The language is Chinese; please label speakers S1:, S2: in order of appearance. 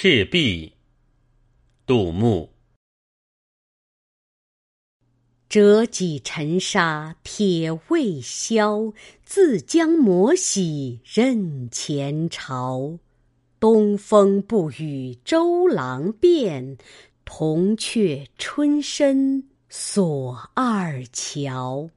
S1: 赤壁杜牧。
S2: 折戟沉沙铁未销自将磨洗认前朝。东风不与周郎便铜雀春深锁二乔。